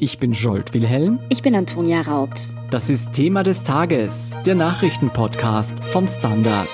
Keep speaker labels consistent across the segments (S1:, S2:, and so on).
S1: Ich bin Jolt Wilhelm.
S2: Ich bin Antonia Raut.
S1: Das ist Thema des Tages, der Nachrichtenpodcast vom Standard.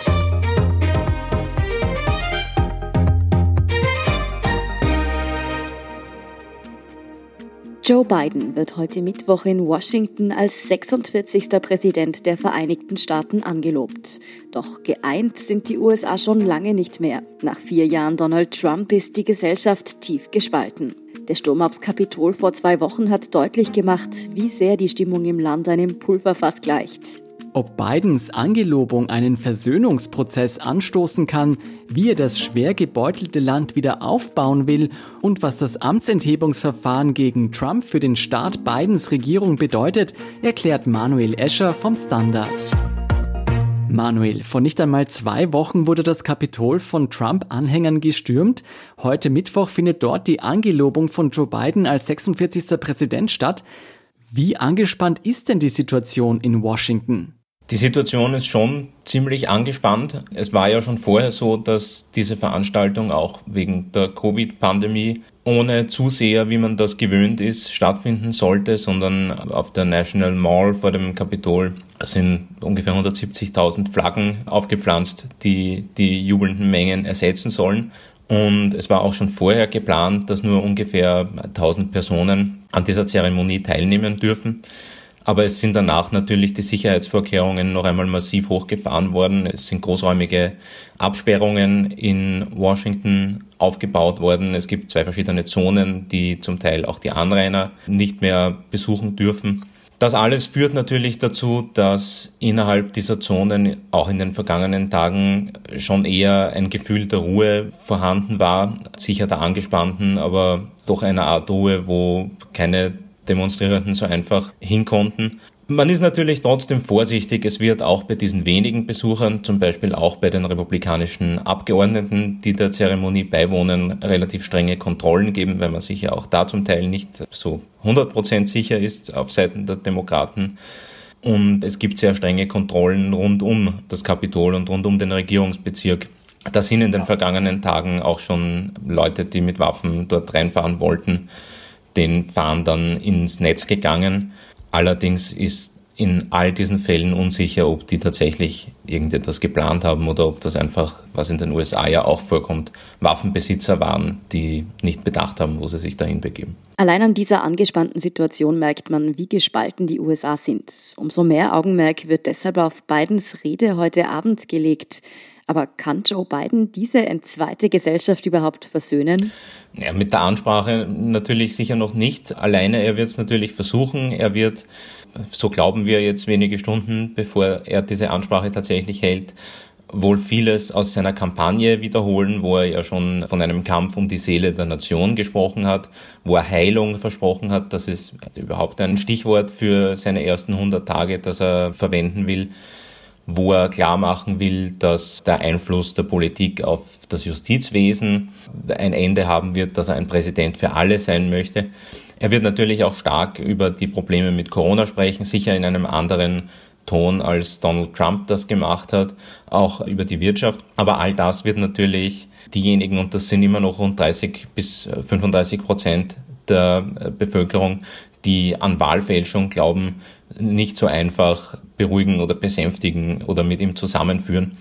S2: Joe Biden wird heute Mittwoch in Washington als 46. Präsident der Vereinigten Staaten angelobt. Doch geeint sind die USA schon lange nicht mehr. Nach vier Jahren Donald Trump ist die Gesellschaft tief gespalten. Der Sturm aufs Kapitol vor zwei Wochen hat deutlich gemacht, wie sehr die Stimmung im Land einem Pulverfass gleicht.
S1: Ob Bidens Angelobung einen Versöhnungsprozess anstoßen kann, wie er das schwer gebeutelte Land wieder aufbauen will und was das Amtsenthebungsverfahren gegen Trump für den Start Bidens Regierung bedeutet, erklärt Manuel Escher vom Standard. Manuel, vor nicht einmal zwei Wochen wurde das Kapitol von Trump-Anhängern gestürmt. Heute Mittwoch findet dort die Angelobung von Joe Biden als 46. Präsident statt. Wie angespannt ist denn die Situation in Washington?
S3: Die Situation ist schon ziemlich angespannt. Es war ja schon vorher so, dass diese Veranstaltung auch wegen der Covid-Pandemie ohne Zuseher, wie man das gewöhnt ist, stattfinden sollte, sondern auf der National Mall vor dem Kapitol sind ungefähr 170.000 Flaggen aufgepflanzt, die die jubelnden Mengen ersetzen sollen. Und es war auch schon vorher geplant, dass nur ungefähr 1000 Personen an dieser Zeremonie teilnehmen dürfen. Aber es sind danach natürlich die Sicherheitsvorkehrungen noch einmal massiv hochgefahren worden. Es sind großräumige Absperrungen in Washington aufgebaut worden. Es gibt zwei verschiedene Zonen, die zum Teil auch die Anrainer nicht mehr besuchen dürfen. Das alles führt natürlich dazu, dass innerhalb dieser Zonen auch in den vergangenen Tagen schon eher ein Gefühl der Ruhe vorhanden war, sicher der angespannten, aber doch einer Art Ruhe, wo keine Demonstrierenden so einfach hinkonnten. Man ist natürlich trotzdem vorsichtig. Es wird auch bei diesen wenigen Besuchern, zum Beispiel auch bei den republikanischen Abgeordneten, die der Zeremonie beiwohnen, relativ strenge Kontrollen geben, weil man sich ja auch da zum Teil nicht so 100% sicher ist auf Seiten der Demokraten. Und es gibt sehr strenge Kontrollen rund um das Kapitol und rund um den Regierungsbezirk. Da sind in den vergangenen Tagen auch schon Leute, die mit Waffen dort reinfahren wollten, den Fahren dann ins Netz gegangen. Allerdings ist in all diesen Fällen unsicher, ob die tatsächlich irgendetwas geplant haben oder ob das einfach, was in den USA ja auch vorkommt, Waffenbesitzer waren, die nicht bedacht haben, wo sie sich dahin begeben.
S2: Allein an dieser angespannten Situation merkt man, wie gespalten die USA sind. Umso mehr Augenmerk wird deshalb auf Bidens Rede heute Abend gelegt. Aber kann Joe Biden diese entzweite Gesellschaft überhaupt versöhnen?
S3: Ja, mit der Ansprache natürlich sicher noch nicht. Alleine er wird es natürlich versuchen. Er wird, so glauben wir jetzt wenige Stunden, bevor er diese Ansprache tatsächlich hält, wohl vieles aus seiner Kampagne wiederholen, wo er ja schon von einem Kampf um die Seele der Nation gesprochen hat, wo er Heilung versprochen hat. Das ist überhaupt ein Stichwort für seine ersten 100 Tage, das er verwenden will wo er klar machen will, dass der Einfluss der Politik auf das Justizwesen ein Ende haben wird, dass er ein Präsident für alle sein möchte. Er wird natürlich auch stark über die Probleme mit Corona sprechen, sicher in einem anderen Ton, als Donald Trump das gemacht hat, auch über die Wirtschaft. Aber all das wird natürlich diejenigen, und das sind immer noch rund 30 bis 35 Prozent der Bevölkerung, die an Wahlfälschung glauben, nicht so einfach beruhigen oder besänftigen oder mit ihm zusammenführen.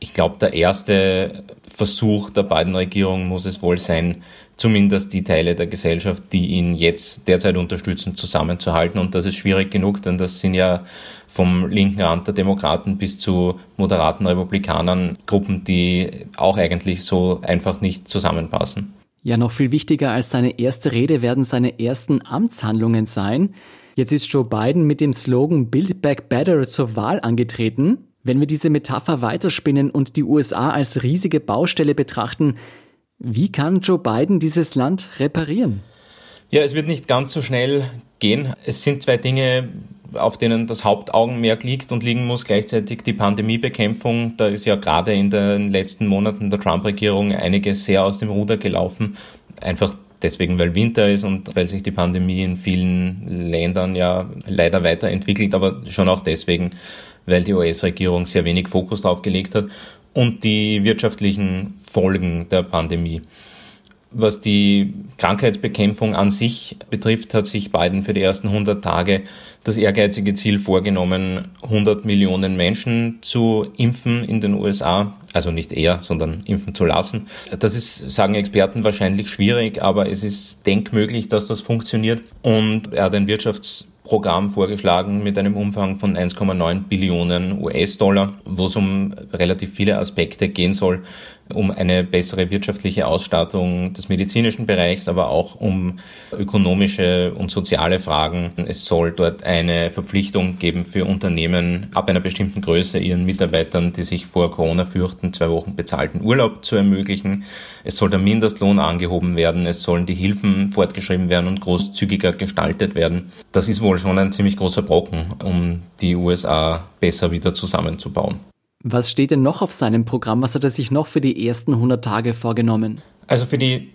S3: Ich glaube, der erste Versuch der beiden Regierungen muss es wohl sein, zumindest die Teile der Gesellschaft, die ihn jetzt derzeit unterstützen, zusammenzuhalten. Und das ist schwierig genug, denn das sind ja vom linken Rand der Demokraten bis zu moderaten Republikanern Gruppen, die auch eigentlich so einfach nicht zusammenpassen.
S1: Ja, noch viel wichtiger als seine erste Rede werden seine ersten Amtshandlungen sein. Jetzt ist Joe Biden mit dem Slogan Build Back Better zur Wahl angetreten. Wenn wir diese Metapher weiterspinnen und die USA als riesige Baustelle betrachten, wie kann Joe Biden dieses Land reparieren?
S3: Ja, es wird nicht ganz so schnell gehen. Es sind zwei Dinge, auf denen das Hauptaugenmerk liegt und liegen muss. Gleichzeitig die Pandemiebekämpfung. Da ist ja gerade in den letzten Monaten der Trump-Regierung einiges sehr aus dem Ruder gelaufen. Einfach deswegen, weil Winter ist und weil sich die Pandemie in vielen Ländern ja leider weiterentwickelt, aber schon auch deswegen, weil die US-Regierung sehr wenig Fokus darauf gelegt hat und die wirtschaftlichen Folgen der Pandemie. Was die Krankheitsbekämpfung an sich betrifft, hat sich Biden für die ersten 100 Tage das ehrgeizige Ziel vorgenommen, 100 Millionen Menschen zu impfen in den USA. Also nicht er, sondern impfen zu lassen. Das ist, sagen Experten, wahrscheinlich schwierig, aber es ist denkmöglich, dass das funktioniert. Und er hat ein Wirtschafts Programm vorgeschlagen mit einem Umfang von 1,9 Billionen US-Dollar, wo es um relativ viele Aspekte gehen soll, um eine bessere wirtschaftliche Ausstattung des medizinischen Bereichs, aber auch um ökonomische und soziale Fragen. Es soll dort eine Verpflichtung geben für Unternehmen ab einer bestimmten Größe, ihren Mitarbeitern, die sich vor Corona fürchten, zwei Wochen bezahlten Urlaub zu ermöglichen. Es soll der Mindestlohn angehoben werden. Es sollen die Hilfen fortgeschrieben werden und großzügiger gestaltet werden. Das ist wohl schon ein ziemlich großer Brocken, um die USA besser wieder zusammenzubauen.
S1: Was steht denn noch auf seinem Programm? Was hat er sich noch für die ersten 100 Tage vorgenommen?
S3: Also für die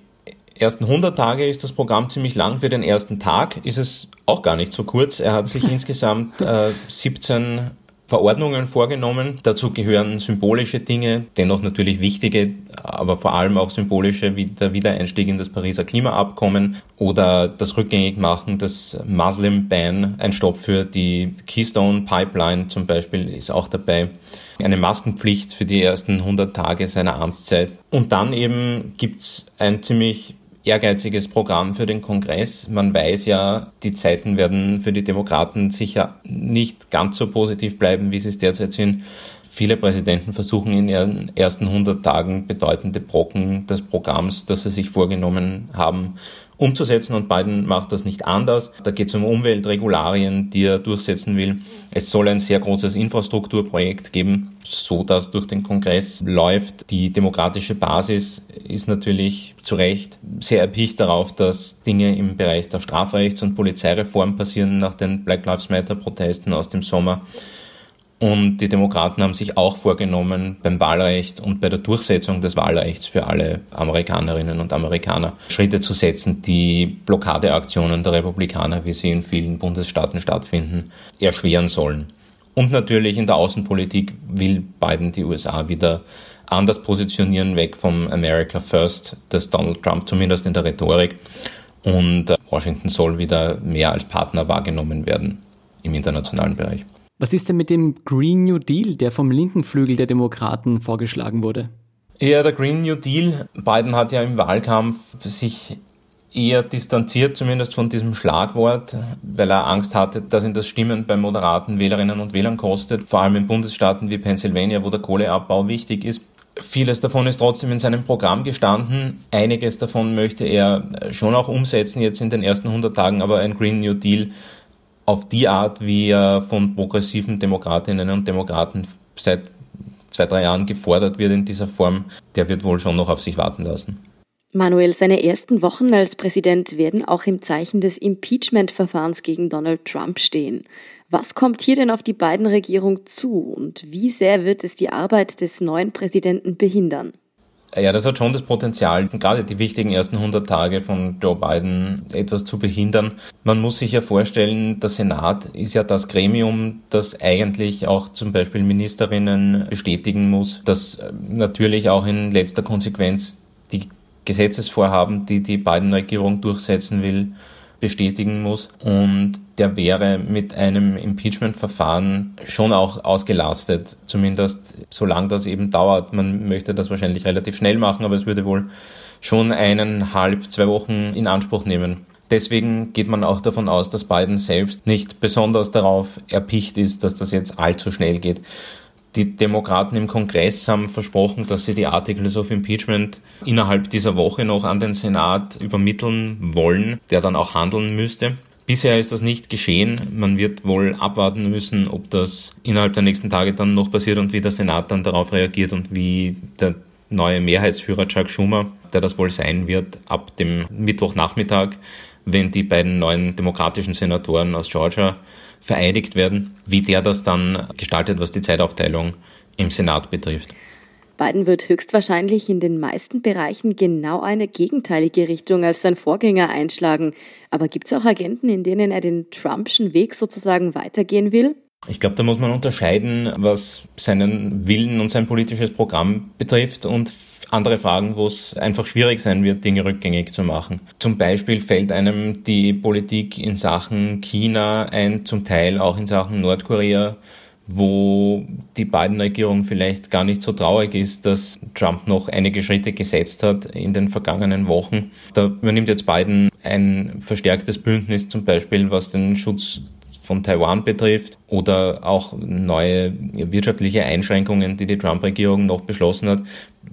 S3: ersten 100 Tage ist das Programm ziemlich lang. Für den ersten Tag ist es auch gar nicht so kurz. Er hat sich insgesamt äh, 17 Verordnungen vorgenommen. Dazu gehören symbolische Dinge, dennoch natürlich wichtige, aber vor allem auch symbolische, wie der Wiedereinstieg in das Pariser Klimaabkommen oder das Rückgängigmachen des Muslim Ban, ein Stopp für die Keystone Pipeline zum Beispiel ist auch dabei, eine Maskenpflicht für die ersten 100 Tage seiner Amtszeit. Und dann eben gibt's ein ziemlich ehrgeiziges Programm für den Kongress. Man weiß ja, die Zeiten werden für die Demokraten sicher nicht ganz so positiv bleiben, wie sie es derzeit sind. Viele Präsidenten versuchen in ihren ersten 100 Tagen bedeutende Brocken des Programms, das sie sich vorgenommen haben, umzusetzen und Biden macht das nicht anders. Da geht es um Umweltregularien, die er durchsetzen will. Es soll ein sehr großes Infrastrukturprojekt geben, so dass durch den Kongress läuft. Die demokratische Basis ist natürlich zu Recht sehr erpicht darauf, dass Dinge im Bereich der Strafrechts- und Polizeireform passieren nach den Black Lives Matter Protesten aus dem Sommer. Und die Demokraten haben sich auch vorgenommen, beim Wahlrecht und bei der Durchsetzung des Wahlrechts für alle Amerikanerinnen und Amerikaner Schritte zu setzen, die Blockadeaktionen der Republikaner, wie sie in vielen Bundesstaaten stattfinden, erschweren sollen. Und natürlich in der Außenpolitik will Biden die USA wieder anders positionieren, weg vom America First des Donald Trump, zumindest in der Rhetorik. Und äh, Washington soll wieder mehr als Partner wahrgenommen werden im internationalen Bereich.
S1: Was ist denn mit dem Green New Deal, der vom linken Flügel der Demokraten vorgeschlagen wurde?
S3: Ja, der Green New Deal. Biden hat ja im Wahlkampf sich eher distanziert, zumindest von diesem Schlagwort, weil er Angst hatte, dass ihn das Stimmen bei moderaten Wählerinnen und Wählern kostet, vor allem in Bundesstaaten wie Pennsylvania, wo der Kohleabbau wichtig ist. Vieles davon ist trotzdem in seinem Programm gestanden. Einiges davon möchte er schon auch umsetzen jetzt in den ersten 100 Tagen, aber ein Green New Deal auf die Art, wie er von progressiven Demokratinnen und Demokraten seit zwei, drei Jahren gefordert wird in dieser Form, der wird wohl schon noch auf sich warten lassen.
S2: Manuel, seine ersten Wochen als Präsident werden auch im Zeichen des Impeachment-Verfahrens gegen Donald Trump stehen. Was kommt hier denn auf die beiden Regierungen zu und wie sehr wird es die Arbeit des neuen Präsidenten behindern?
S3: Ja, das hat schon das Potenzial, gerade die wichtigen ersten 100 Tage von Joe Biden etwas zu behindern. Man muss sich ja vorstellen, der Senat ist ja das Gremium, das eigentlich auch zum Beispiel Ministerinnen bestätigen muss, das natürlich auch in letzter Konsequenz die Gesetzesvorhaben, die die Biden-Regierung durchsetzen will, bestätigen muss. Und der wäre mit einem Impeachment-Verfahren schon auch ausgelastet, zumindest solange das eben dauert. Man möchte das wahrscheinlich relativ schnell machen, aber es würde wohl schon eineinhalb, zwei Wochen in Anspruch nehmen. Deswegen geht man auch davon aus, dass Biden selbst nicht besonders darauf erpicht ist, dass das jetzt allzu schnell geht. Die Demokraten im Kongress haben versprochen, dass sie die Articles of Impeachment innerhalb dieser Woche noch an den Senat übermitteln wollen, der dann auch handeln müsste. Bisher ist das nicht geschehen. Man wird wohl abwarten müssen, ob das innerhalb der nächsten Tage dann noch passiert und wie der Senat dann darauf reagiert und wie der neue Mehrheitsführer Chuck Schumer, der das wohl sein wird, ab dem Mittwochnachmittag, wenn die beiden neuen demokratischen Senatoren aus Georgia vereinigt werden, wie der das dann gestaltet, was die Zeitaufteilung im Senat betrifft.
S2: Biden wird höchstwahrscheinlich in den meisten Bereichen genau eine gegenteilige Richtung als sein Vorgänger einschlagen. Aber gibt es auch Agenten, in denen er den Trumpschen Weg sozusagen weitergehen will?
S3: Ich glaube, da muss man unterscheiden, was seinen Willen und sein politisches Programm betrifft und andere Fragen, wo es einfach schwierig sein wird, Dinge rückgängig zu machen. Zum Beispiel fällt einem die Politik in Sachen China ein, zum Teil auch in Sachen Nordkorea, wo die Biden-Regierung vielleicht gar nicht so traurig ist, dass Trump noch einige Schritte gesetzt hat in den vergangenen Wochen. Da übernimmt jetzt Biden ein verstärktes Bündnis, zum Beispiel was den Schutz von Taiwan betrifft oder auch neue wirtschaftliche Einschränkungen, die die Trump-Regierung noch beschlossen hat,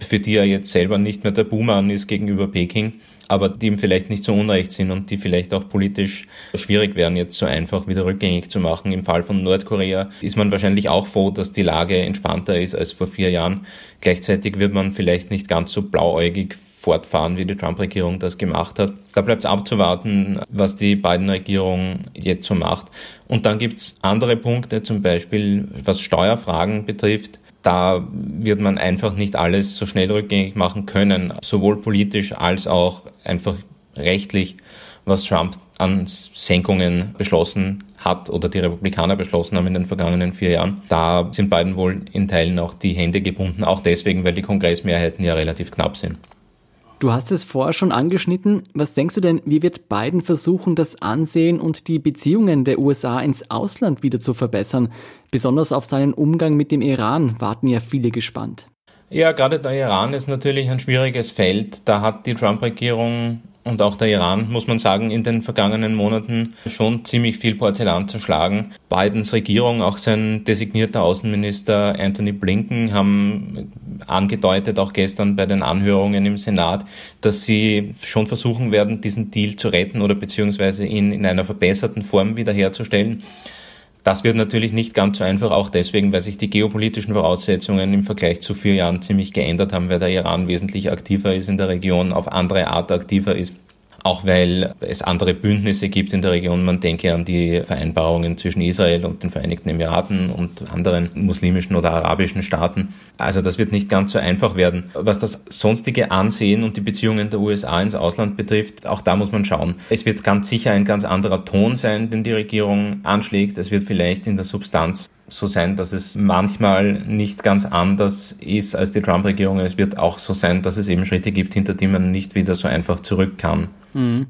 S3: für die er jetzt selber nicht mehr der Buhmann ist gegenüber Peking, aber die ihm vielleicht nicht so unrecht sind und die vielleicht auch politisch schwierig wären, jetzt so einfach wieder rückgängig zu machen. Im Fall von Nordkorea ist man wahrscheinlich auch froh, dass die Lage entspannter ist als vor vier Jahren. Gleichzeitig wird man vielleicht nicht ganz so blauäugig fortfahren, wie die Trump-Regierung das gemacht hat. Da bleibt es abzuwarten, was die Biden-Regierung jetzt so macht. Und dann gibt es andere Punkte, zum Beispiel was Steuerfragen betrifft. Da wird man einfach nicht alles so schnell rückgängig machen können, sowohl politisch als auch einfach rechtlich, was Trump an Senkungen beschlossen hat oder die Republikaner beschlossen haben in den vergangenen vier Jahren. Da sind beiden wohl in Teilen auch die Hände gebunden, auch deswegen, weil die Kongressmehrheiten ja relativ knapp sind.
S1: Du hast es vorher schon angeschnitten. Was denkst du denn, wie wird Biden versuchen, das Ansehen und die Beziehungen der USA ins Ausland wieder zu verbessern? Besonders auf seinen Umgang mit dem Iran warten ja viele gespannt.
S3: Ja, gerade der Iran ist natürlich ein schwieriges Feld. Da hat die Trump-Regierung und auch der Iran, muss man sagen, in den vergangenen Monaten schon ziemlich viel Porzellan zerschlagen. Bidens Regierung, auch sein designierter Außenminister Anthony Blinken haben angedeutet, auch gestern bei den Anhörungen im Senat, dass sie schon versuchen werden, diesen Deal zu retten oder beziehungsweise ihn in einer verbesserten Form wiederherzustellen. Das wird natürlich nicht ganz so einfach, auch deswegen, weil sich die geopolitischen Voraussetzungen im Vergleich zu vier Jahren ziemlich geändert haben, weil der Iran wesentlich aktiver ist in der Region, auf andere Art aktiver ist auch weil es andere Bündnisse gibt in der Region. Man denke an die Vereinbarungen zwischen Israel und den Vereinigten Emiraten und anderen muslimischen oder arabischen Staaten. Also das wird nicht ganz so einfach werden. Was das sonstige Ansehen und die Beziehungen der USA ins Ausland betrifft, auch da muss man schauen. Es wird ganz sicher ein ganz anderer Ton sein, den die Regierung anschlägt. Es wird vielleicht in der Substanz so sein, dass es manchmal nicht ganz anders ist als die Trump-Regierung. Es wird auch so sein, dass es eben Schritte gibt, hinter die man nicht wieder so einfach zurück kann.
S1: Mhm.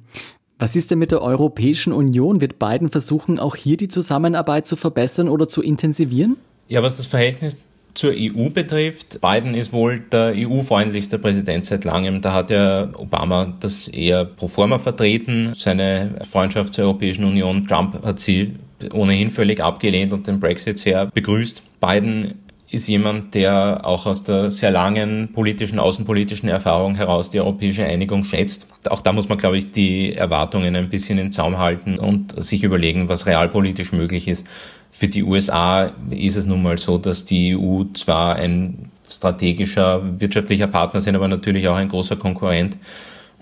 S1: Was ist denn mit der Europäischen Union? Wird Biden versuchen, auch hier die Zusammenarbeit zu verbessern oder zu intensivieren?
S3: Ja, was das Verhältnis zur EU betrifft, Biden ist wohl der EU-freundlichste Präsident seit langem. Da hat ja Obama das eher pro forma vertreten, seine Freundschaft zur Europäischen Union. Trump hat sie ohnehin völlig abgelehnt und den Brexit sehr begrüßt. Biden ist jemand, der auch aus der sehr langen politischen, außenpolitischen Erfahrung heraus die europäische Einigung schätzt. Auch da muss man, glaube ich, die Erwartungen ein bisschen in Zaum halten und sich überlegen, was realpolitisch möglich ist. Für die USA ist es nun mal so, dass die EU zwar ein strategischer wirtschaftlicher Partner sind, aber natürlich auch ein großer Konkurrent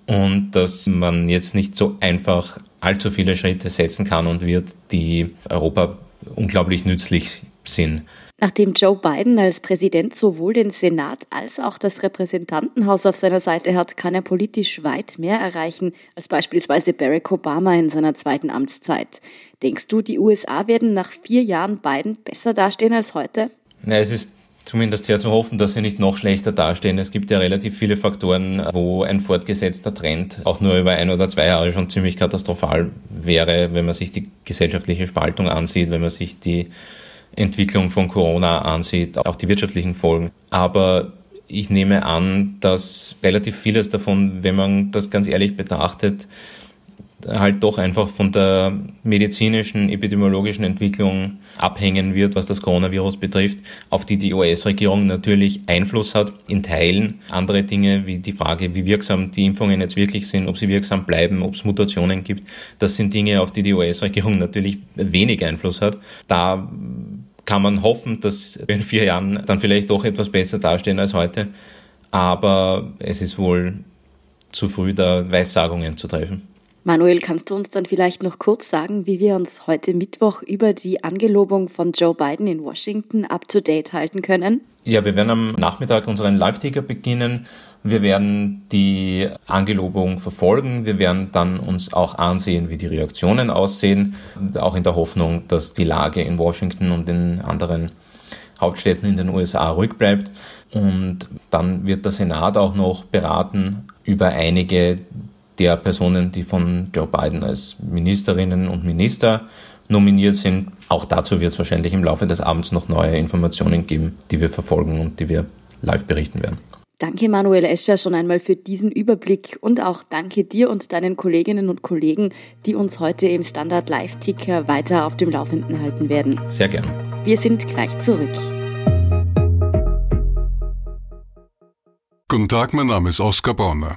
S3: und dass man jetzt nicht so einfach allzu viele Schritte setzen kann und wird, die Europa unglaublich nützlich sind.
S2: Nachdem Joe Biden als Präsident sowohl den Senat als auch das Repräsentantenhaus auf seiner Seite hat, kann er politisch weit mehr erreichen als beispielsweise Barack Obama in seiner zweiten Amtszeit. Denkst du, die USA werden nach vier Jahren Biden besser dastehen als heute?
S3: Na, es ist zumindest sehr zu hoffen, dass sie nicht noch schlechter dastehen. Es gibt ja relativ viele Faktoren, wo ein fortgesetzter Trend auch nur über ein oder zwei Jahre schon ziemlich katastrophal wäre, wenn man sich die gesellschaftliche Spaltung ansieht, wenn man sich die Entwicklung von Corona ansieht, auch die wirtschaftlichen Folgen. Aber ich nehme an, dass relativ vieles davon, wenn man das ganz ehrlich betrachtet, halt doch einfach von der medizinischen, epidemiologischen Entwicklung abhängen wird, was das Coronavirus betrifft, auf die die US-Regierung natürlich Einfluss hat in Teilen. Andere Dinge wie die Frage, wie wirksam die Impfungen jetzt wirklich sind, ob sie wirksam bleiben, ob es Mutationen gibt, das sind Dinge, auf die die US-Regierung natürlich wenig Einfluss hat. Da kann man hoffen, dass wir in vier Jahren dann vielleicht doch etwas besser dastehen als heute. Aber es ist wohl zu früh, da Weissagungen zu treffen.
S2: Manuel, kannst du uns dann vielleicht noch kurz sagen, wie wir uns heute Mittwoch über die Angelobung von Joe Biden in Washington up to date halten können?
S3: Ja, wir werden am Nachmittag unseren Live-Ticker beginnen Wir werden die Angelobung verfolgen. Wir werden dann uns auch ansehen, wie die Reaktionen aussehen, auch in der Hoffnung, dass die Lage in Washington und in anderen Hauptstädten in den USA ruhig bleibt. Und dann wird der Senat auch noch beraten über einige der Personen, die von Joe Biden als Ministerinnen und Minister nominiert sind. Auch dazu wird es wahrscheinlich im Laufe des Abends noch neue Informationen geben, die wir verfolgen und die wir live berichten werden.
S2: Danke Manuel Escher schon einmal für diesen Überblick und auch danke dir und deinen Kolleginnen und Kollegen, die uns heute im Standard Live-Ticker weiter auf dem Laufenden halten werden.
S3: Sehr gern.
S2: Wir sind gleich zurück.
S4: Guten Tag, mein Name ist Oskar Bonner.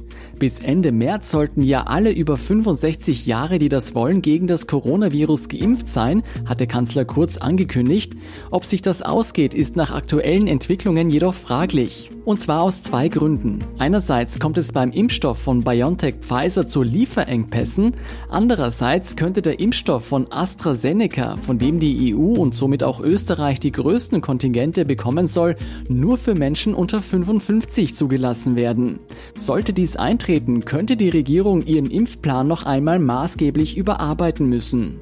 S1: Bis Ende März sollten ja alle über 65 Jahre, die das wollen, gegen das Coronavirus geimpft sein, hatte Kanzler Kurz angekündigt. Ob sich das ausgeht, ist nach aktuellen Entwicklungen jedoch fraglich. Und zwar aus zwei Gründen. Einerseits kommt es beim Impfstoff von BioNTech Pfizer zu Lieferengpässen. Andererseits könnte der Impfstoff von AstraZeneca, von dem die EU und somit auch Österreich die größten Kontingente bekommen soll, nur für Menschen unter 55 zugelassen werden. Sollte dies eintreten, könnte die Regierung ihren Impfplan noch einmal maßgeblich überarbeiten müssen.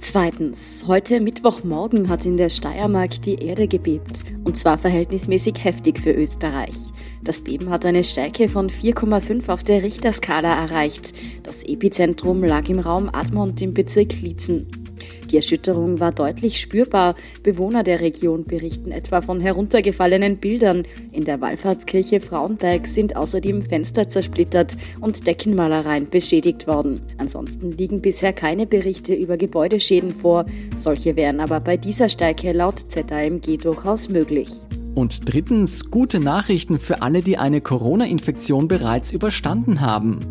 S2: Zweitens, heute Mittwochmorgen hat in der Steiermark die Erde gebebt, und zwar verhältnismäßig heftig für Österreich. Das Beben hat eine Stärke von 4,5 auf der Richterskala erreicht. Das Epizentrum lag im Raum Admont im Bezirk Liezen. Die Erschütterung war deutlich spürbar. Bewohner der Region berichten etwa von heruntergefallenen Bildern. In der Wallfahrtskirche Frauenberg sind außerdem Fenster zersplittert und Deckenmalereien beschädigt worden. Ansonsten liegen bisher keine Berichte über Gebäudeschäden vor. Solche wären aber bei dieser Stärke laut ZAMG durchaus möglich.
S1: Und drittens gute Nachrichten für alle, die eine Corona-Infektion bereits überstanden haben.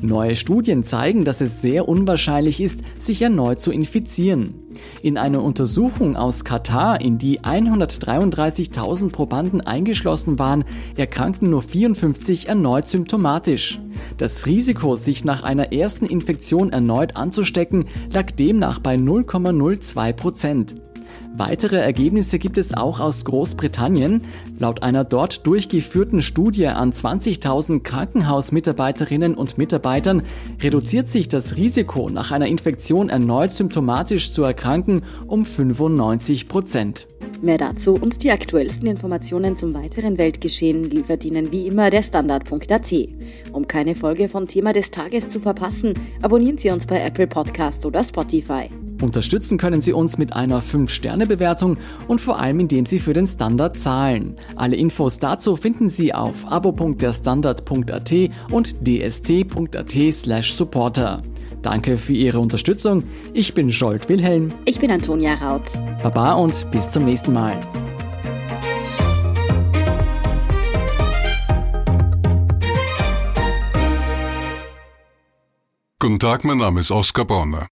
S1: Neue Studien zeigen, dass es sehr unwahrscheinlich ist, sich erneut zu infizieren. In einer Untersuchung aus Katar, in die 133.000 Probanden eingeschlossen waren, erkrankten nur 54 erneut symptomatisch. Das Risiko, sich nach einer ersten Infektion erneut anzustecken, lag demnach bei 0,02 Prozent. Weitere Ergebnisse gibt es auch aus Großbritannien. Laut einer dort durchgeführten Studie an 20.000 Krankenhausmitarbeiterinnen und Mitarbeitern reduziert sich das Risiko, nach einer Infektion erneut symptomatisch zu erkranken, um 95 Prozent.
S2: Mehr dazu und die aktuellsten Informationen zum weiteren Weltgeschehen liefert Ihnen wie immer der Standard.at. Um keine Folge von Thema des Tages zu verpassen, abonnieren Sie uns bei Apple Podcast oder Spotify.
S1: Unterstützen können Sie uns mit einer 5-Sterne-Bewertung und vor allem indem Sie für den Standard zahlen. Alle Infos dazu finden Sie auf abo.derstandard.at und dst.at slash supporter. Danke für Ihre Unterstützung. Ich bin Scholt Wilhelm.
S2: Ich bin Antonia Raut.
S1: Baba und bis zum nächsten Mal.
S4: Guten Tag, mein Name ist Oskar Bonner.